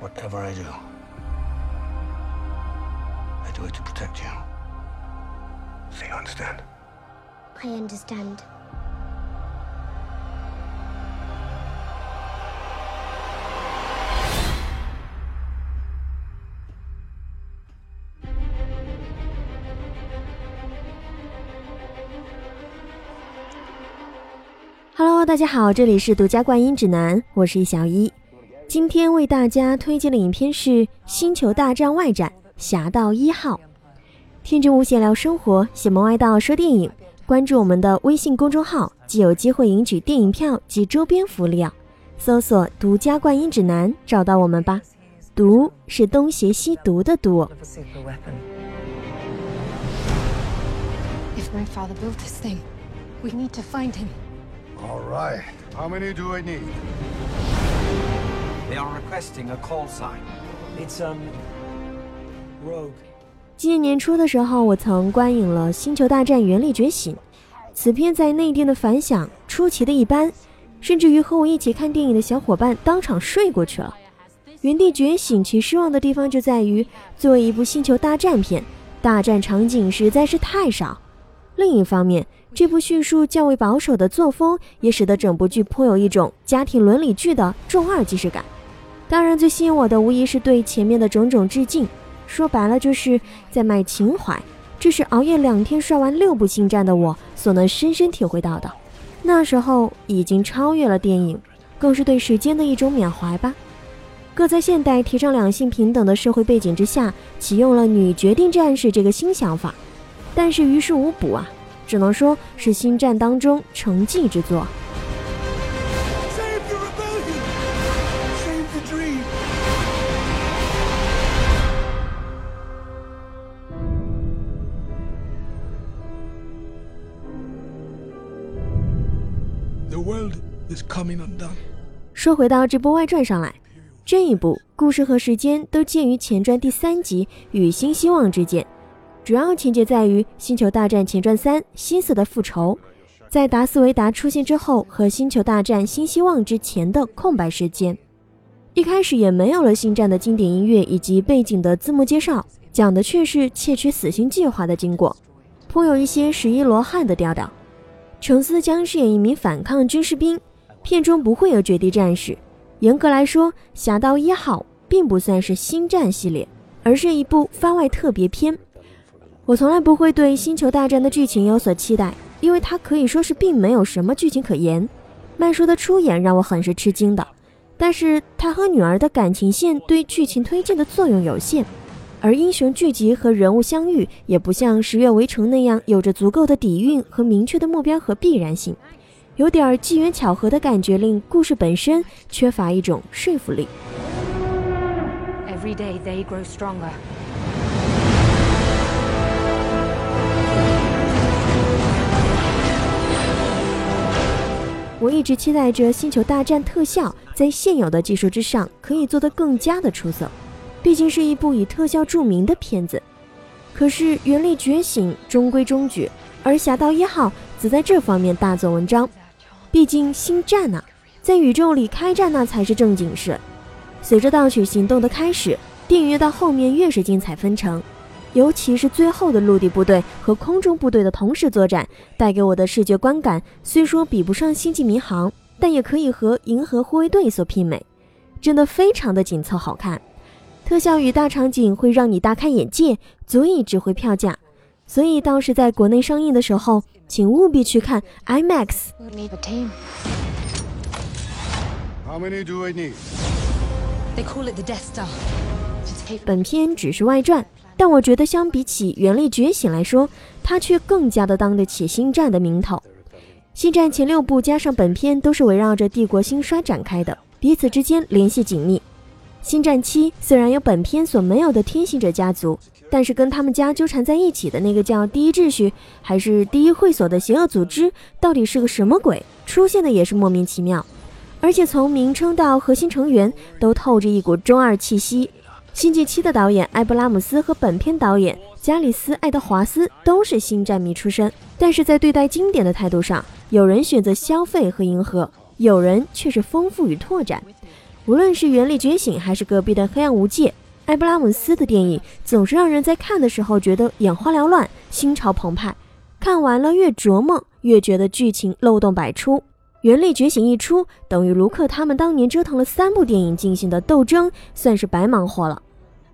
Whatever I do, I do it to protect you. So you understand? I understand. Hello，大家好，这里是独家观音指南，我是小一。今天为大家推荐的影片是《星球大战外展：侠盗一号》。天真无邪聊生活，邪门歪道说电影。关注我们的微信公众号，即有机会赢取电影票及周边福利哦。搜索“独家观音指南”，找到我们吧。毒是东邪西毒的毒。They are requesting a call sign. It's um rogue. 今年年初的时候，我曾观影了《星球大战：原力觉醒》，此片在内地的反响出奇的一般，甚至于和我一起看电影的小伙伴当场睡过去了。《原地觉醒》其失望的地方就在于，作为一部星球大战片，大战场景实在是太少。另一方面，这部叙述较为保守的作风，也使得整部剧颇有一种家庭伦理剧的重二即视感。当然，最吸引我的无疑是对前面的种种致敬。说白了，就是在卖情怀。这是熬夜两天刷完六部星战的我所能深深体会到的。那时候已经超越了电影，更是对时间的一种缅怀吧。各在现代提倡两性平等的社会背景之下，启用了女决定战士这个新想法，但是于事无补啊，只能说是星战当中成绩之作。World is coming undone 说回到这部外传上来，这一部故事和时间都介于前传第三集与新希望之间，主要情节在于《星球大战前传三：希斯的复仇》，在达斯维达出现之后和《星球大战新希望》之前的空白时间。一开始也没有了星战的经典音乐以及背景的字幕介绍，讲的却是窃取死星计划的经过，颇有一些十一罗汉的调调。琼斯将饰演一名反抗军士兵。片中不会有绝地战士，严格来说，《侠盗一号》并不算是星战系列，而是一部番外特别篇。我从来不会对《星球大战》的剧情有所期待，因为它可以说是并没有什么剧情可言。麦叔的出演让我很是吃惊的，但是他和女儿的感情线对剧情推进的作用有限，而英雄聚集和人物相遇也不像《十月围城》那样有着足够的底蕴和明确的目标和必然性。有点机缘巧合的感觉，令故事本身缺乏一种说服力。Every day they grow stronger. 我一直期待着《星球大战》特效在现有的技术之上可以做得更加的出色，毕竟是一部以特效著名的片子。可是《原力觉醒》中规中矩，而《侠盗一号》则在这方面大做文章。毕竟星战呐、在宇宙里开战那才是正经事。随着盗取行动的开始，电影越到后面越是精彩纷呈，尤其是最后的陆地部队和空中部队的同时作战，带给我的视觉观感虽说比不上《星际迷航》，但也可以和《银河护卫队》所媲美，真的非常的紧凑好看。特效与大场景会让你大开眼界，足以值回票价。所以，到时在国内上映的时候，请务必去看 IMAX。How many do I need? They call it the Death Star. 本片只是外传，但我觉得相比起《原力觉醒》来说，它却更加的当得起《星战》的名头。《星战》前六部加上本片都是围绕着帝国兴衰展开的，彼此之间联系紧密。《星战七》虽然有本片所没有的天行者家族，但是跟他们家纠缠在一起的那个叫第一秩序还是第一会所的邪恶组织，到底是个什么鬼？出现的也是莫名其妙，而且从名称到核心成员都透着一股中二气息。《星际七》的导演埃布拉姆斯和本片导演加里斯·爱德华斯都是星战迷出身，但是在对待经典的态度上，有人选择消费和迎合，有人却是丰富与拓展。无论是《原力觉醒》还是隔壁的《黑暗无界》，埃布拉姆斯的电影总是让人在看的时候觉得眼花缭乱、心潮澎湃。看完了越琢磨，越觉得剧情漏洞百出。《原力觉醒》一出，等于卢克他们当年折腾了三部电影进行的斗争，算是白忙活了。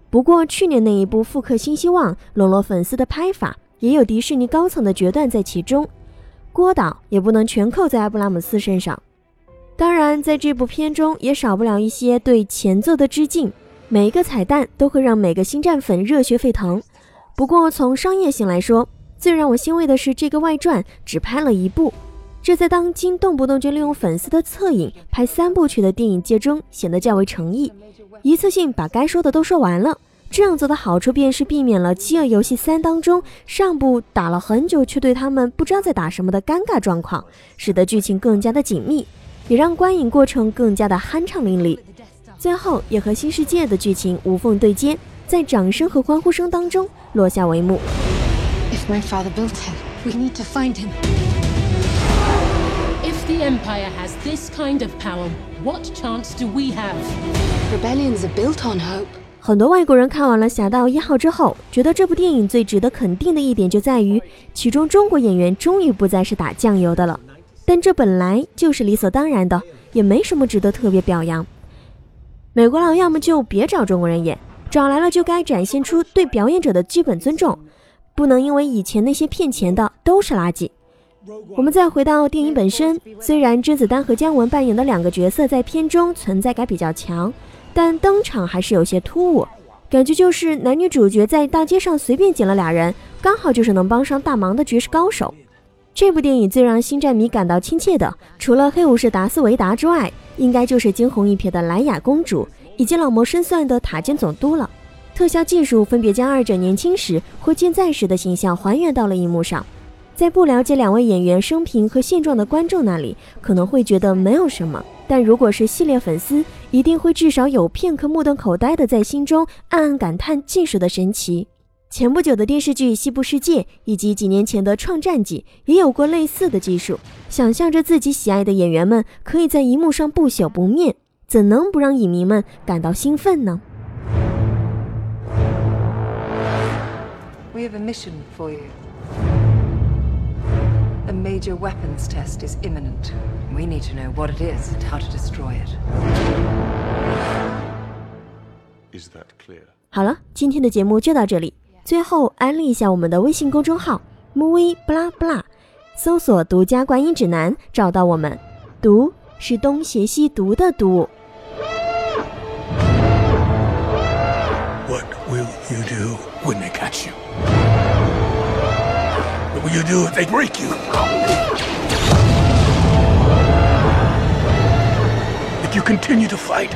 不过去年那一部复刻《新希望》，笼络粉丝的拍法，也有迪士尼高层的决断在其中。郭导也不能全扣在阿布拉姆斯身上。当然，在这部片中也少不了一些对前作的致敬，每一个彩蛋都会让每个星战粉热血沸腾。不过从商业性来说，最让我欣慰的是这个外传只拍了一部，这在当今动不动就利用粉丝的侧影拍三部曲的电影界中显得较为诚意，一次性把该说的都说完了。这样做的好处便是避免了《饥饿游戏三》当中上部打了很久却对他们不知道在打什么的尴尬状况，使得剧情更加的紧密，也让观影过程更加的酣畅淋漓。最后也和新世界的剧情无缝对接，在掌声和欢呼声当中落下帷幕。If my father built it, we need to find him. If the Empire has this kind of power, what chance do we have? Rebellions are built on hope. 很多外国人看完了《侠盗一号》之后，觉得这部电影最值得肯定的一点就在于，其中中国演员终于不再是打酱油的了。但这本来就是理所当然的，也没什么值得特别表扬。美国佬要么就别找中国人演，找来了就该展现出对表演者的基本尊重，不能因为以前那些骗钱的都是垃圾。我们再回到电影本身，虽然甄子丹和姜文扮演的两个角色在片中存在感比较强。但登场还是有些突兀，感觉就是男女主角在大街上随便捡了俩人，刚好就是能帮上大忙的绝世高手。这部电影最让星战迷感到亲切的，除了黑武士达斯维达之外，应该就是惊鸿一瞥的莱雅公主以及老谋深算的塔尖总督了。特效技术分别将二者年轻时或健在时的形象还原到了荧幕上。在不了解两位演员生平和现状的观众那里，可能会觉得没有什么。但如果是系列粉丝，一定会至少有片刻目瞪口呆的在心中暗暗感叹技术的神奇。前不久的电视剧《西部世界》以及几年前的《创战记》也有过类似的技术。想象着自己喜爱的演员们可以在荧幕上不朽不灭，怎能不让影迷们感到兴奋呢？We have a mission for you. A major weapons test is imminent. We need to know what it is and how to destroy it. Is that clear? 好了，今天的节目就到这里。最后安利一下我们的微信公众号 “movie 不拉不拉”，搜索“独家观影指南”找到我们。读是东邪西毒的读。What will you do when they catch you? What will you do if they break you? If you continue to fight,